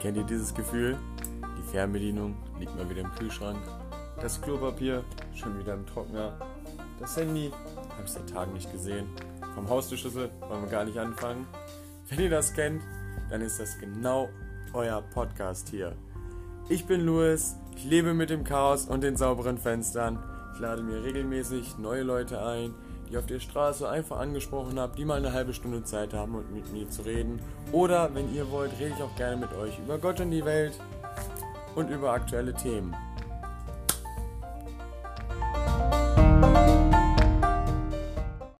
Kennt ihr dieses Gefühl? Die Fernbedienung liegt mal wieder im Kühlschrank. Das Klopapier schon wieder im Trockner. Das Handy habe ich seit Tagen nicht gesehen. Vom Haustürschlüssel wollen wir gar nicht anfangen. Wenn ihr das kennt, dann ist das genau euer Podcast hier. Ich bin Louis, ich lebe mit dem Chaos und den sauberen Fenstern. Ich lade mir regelmäßig neue Leute ein, die auf der Straße einfach angesprochen habe, die mal eine halbe Stunde Zeit haben, um mit mir zu reden. Oder wenn ihr wollt, rede ich auch gerne mit euch über Gott und die Welt und über aktuelle Themen.